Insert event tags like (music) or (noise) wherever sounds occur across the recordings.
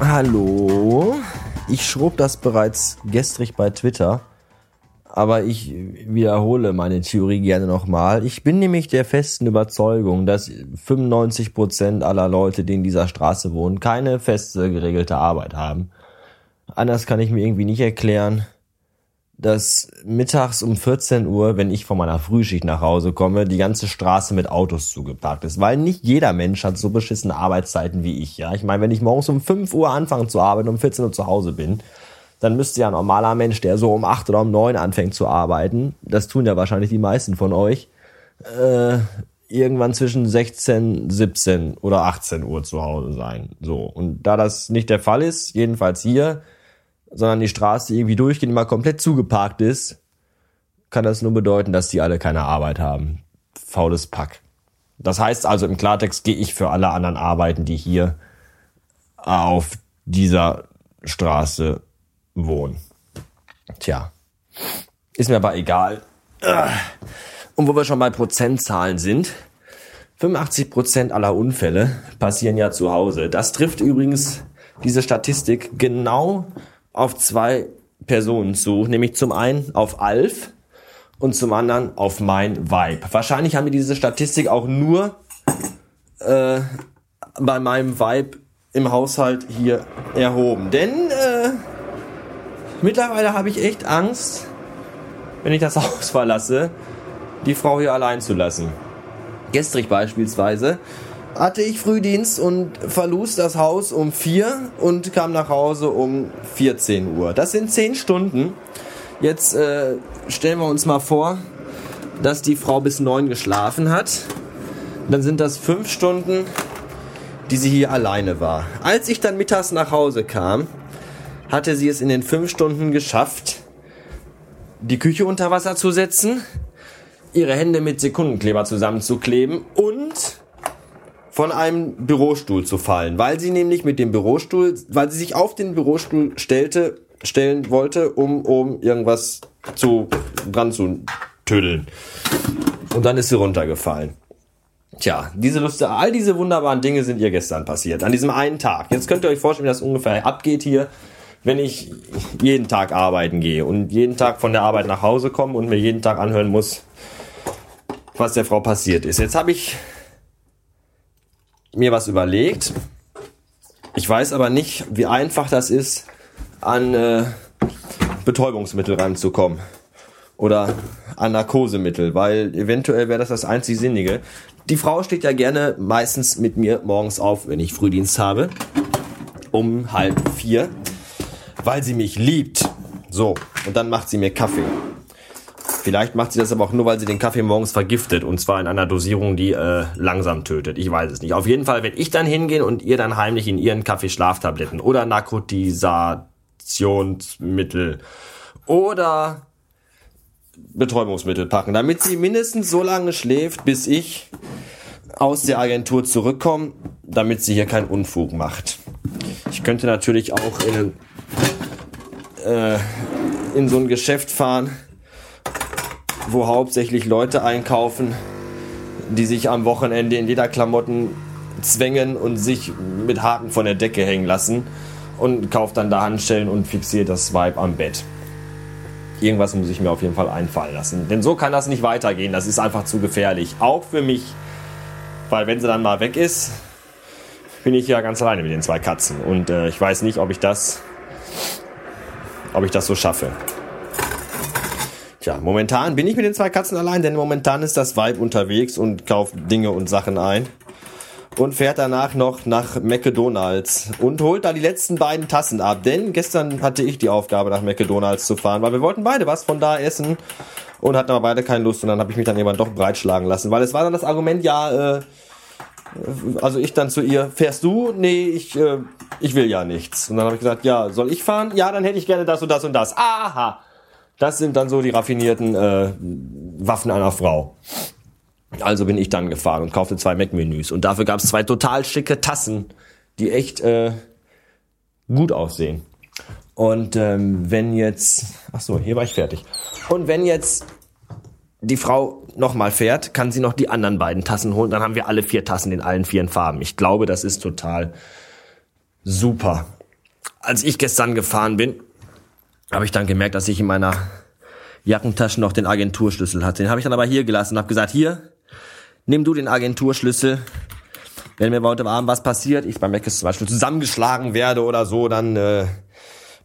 Hallo, ich schrob das bereits gestrig bei Twitter, aber ich wiederhole meine Theorie gerne nochmal. Ich bin nämlich der festen Überzeugung, dass 95 Prozent aller Leute, die in dieser Straße wohnen, keine feste geregelte Arbeit haben. Anders kann ich mir irgendwie nicht erklären dass mittags um 14 Uhr, wenn ich von meiner Frühschicht nach Hause komme, die ganze Straße mit Autos zugeparkt ist. Weil nicht jeder Mensch hat so beschissene Arbeitszeiten wie ich. Ja, Ich meine, wenn ich morgens um 5 Uhr anfange zu arbeiten und um 14 Uhr zu Hause bin, dann müsste ja ein normaler Mensch, der so um 8 oder um 9 anfängt zu arbeiten, das tun ja wahrscheinlich die meisten von euch, äh, irgendwann zwischen 16, 17 oder 18 Uhr zu Hause sein. So. Und da das nicht der Fall ist, jedenfalls hier, sondern die Straße irgendwie durchgehend immer komplett zugeparkt ist, kann das nur bedeuten, dass die alle keine Arbeit haben. Faules Pack. Das heißt also im Klartext gehe ich für alle anderen Arbeiten, die hier auf dieser Straße wohnen. Tja, ist mir aber egal. Und wo wir schon bei Prozentzahlen sind, 85 Prozent aller Unfälle passieren ja zu Hause. Das trifft übrigens diese Statistik genau auf zwei Personen zu, nämlich zum einen auf Alf und zum anderen auf mein Vibe. Wahrscheinlich haben wir diese Statistik auch nur äh, bei meinem Vibe im Haushalt hier erhoben. Denn äh, mittlerweile habe ich echt Angst, wenn ich das (laughs) Haus verlasse, die Frau hier allein zu lassen. Gestrig beispielsweise hatte ich Frühdienst und verließ das Haus um vier und kam nach Hause um 14 Uhr. Das sind zehn Stunden. Jetzt äh, stellen wir uns mal vor, dass die Frau bis neun geschlafen hat. Dann sind das fünf Stunden, die sie hier alleine war. Als ich dann mittags nach Hause kam, hatte sie es in den fünf Stunden geschafft, die Küche unter Wasser zu setzen, ihre Hände mit Sekundenkleber zusammenzukleben und von einem Bürostuhl zu fallen, weil sie nämlich mit dem Bürostuhl, weil sie sich auf den Bürostuhl stellte, stellen wollte, um, um irgendwas zu dran zu tüdeln. Und dann ist sie runtergefallen. Tja, diese Lust, all diese wunderbaren Dinge sind ihr gestern passiert, an diesem einen Tag. Jetzt könnt ihr euch vorstellen, wie das ungefähr abgeht hier, wenn ich jeden Tag arbeiten gehe und jeden Tag von der Arbeit nach Hause komme und mir jeden Tag anhören muss, was der Frau passiert ist. Jetzt habe ich mir was überlegt. Ich weiß aber nicht, wie einfach das ist, an äh, Betäubungsmittel ranzukommen. Oder an Narkosemittel, weil eventuell wäre das das einzig Sinnige. Die Frau steht ja gerne meistens mit mir morgens auf, wenn ich Frühdienst habe. Um halb vier. Weil sie mich liebt. So, und dann macht sie mir Kaffee. Vielleicht macht sie das aber auch nur, weil sie den Kaffee morgens vergiftet und zwar in einer Dosierung, die äh, langsam tötet. Ich weiß es nicht. Auf jeden Fall werde ich dann hingehen und ihr dann heimlich in ihren Kaffee Schlaftabletten oder Narkotisationsmittel oder Betäubungsmittel packen, damit sie mindestens so lange schläft, bis ich aus der Agentur zurückkomme, damit sie hier keinen Unfug macht. Ich könnte natürlich auch in, äh, in so ein Geschäft fahren, wo hauptsächlich Leute einkaufen, die sich am Wochenende in Lederklamotten zwängen und sich mit Haken von der Decke hängen lassen und kauft dann da Handstellen und fixiert das Vibe am Bett. Irgendwas muss ich mir auf jeden Fall einfallen lassen. Denn so kann das nicht weitergehen. Das ist einfach zu gefährlich. Auch für mich. Weil wenn sie dann mal weg ist, bin ich ja ganz alleine mit den zwei Katzen. Und äh, ich weiß nicht, ob ich das, ob ich das so schaffe. Tja, momentan bin ich mit den zwei Katzen allein, denn momentan ist das Weib unterwegs und kauft Dinge und Sachen ein. Und fährt danach noch nach McDonalds und holt da die letzten beiden Tassen ab. Denn gestern hatte ich die Aufgabe, nach McDonalds zu fahren, weil wir wollten beide was von da essen und hatten aber beide keine Lust. Und dann habe ich mich dann irgendwann doch breitschlagen lassen, weil es war dann das Argument, ja, äh, also ich dann zu ihr, fährst du? Nee, ich, äh, ich will ja nichts. Und dann habe ich gesagt, ja, soll ich fahren? Ja, dann hätte ich gerne das und das und das. Aha. Das sind dann so die raffinierten äh, Waffen einer Frau. Also bin ich dann gefahren und kaufte zwei Mac-Menüs. Und dafür gab es zwei total schicke Tassen, die echt äh, gut aussehen. Und ähm, wenn jetzt, ach so, hier war ich fertig. Und wenn jetzt die Frau nochmal fährt, kann sie noch die anderen beiden Tassen holen. Dann haben wir alle vier Tassen in allen vier Farben. Ich glaube, das ist total super. Als ich gestern gefahren bin, habe ich dann gemerkt, dass ich in meiner Jackentasche noch den Agenturschlüssel hatte. Den habe ich dann aber hier gelassen und habe gesagt, hier, nimm du den Agenturschlüssel. Wenn mir heute Abend was passiert, ich beim Meckes zum Beispiel zusammengeschlagen werde oder so, dann äh,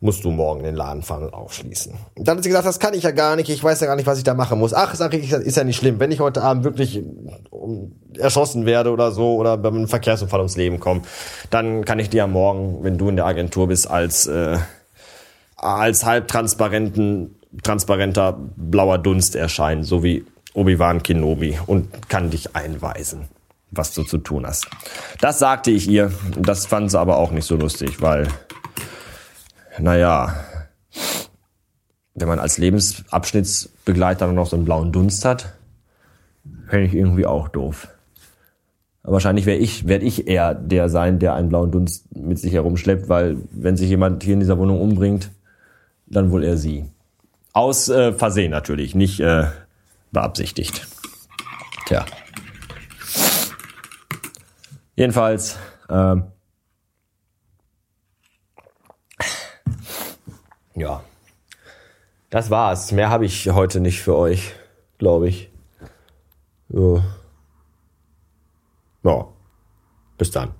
musst du morgen den Laden aufschließen. Und dann hat sie gesagt, das kann ich ja gar nicht, ich weiß ja gar nicht, was ich da machen muss. Ach, sag ich, ist ja nicht schlimm. Wenn ich heute Abend wirklich erschossen werde oder so oder beim Verkehrsunfall ums Leben komme, dann kann ich dir ja morgen, wenn du in der Agentur bist, als äh, als halbtransparenten transparenter blauer Dunst erscheinen, so wie Obi-Wan Kenobi und kann dich einweisen, was du zu tun hast. Das sagte ich ihr, das fand sie aber auch nicht so lustig, weil naja, wenn man als Lebensabschnittsbegleiter noch so einen blauen Dunst hat, fände ich irgendwie auch doof. Wahrscheinlich werde ich, werd ich eher der sein, der einen blauen Dunst mit sich herumschleppt, weil wenn sich jemand hier in dieser Wohnung umbringt, dann wohl eher sie. Aus äh, Versehen natürlich, nicht äh, beabsichtigt. Tja. Jedenfalls, ähm, Ja. Das war's. Mehr habe ich heute nicht für euch, glaube ich. Ja. ja. Bis dann.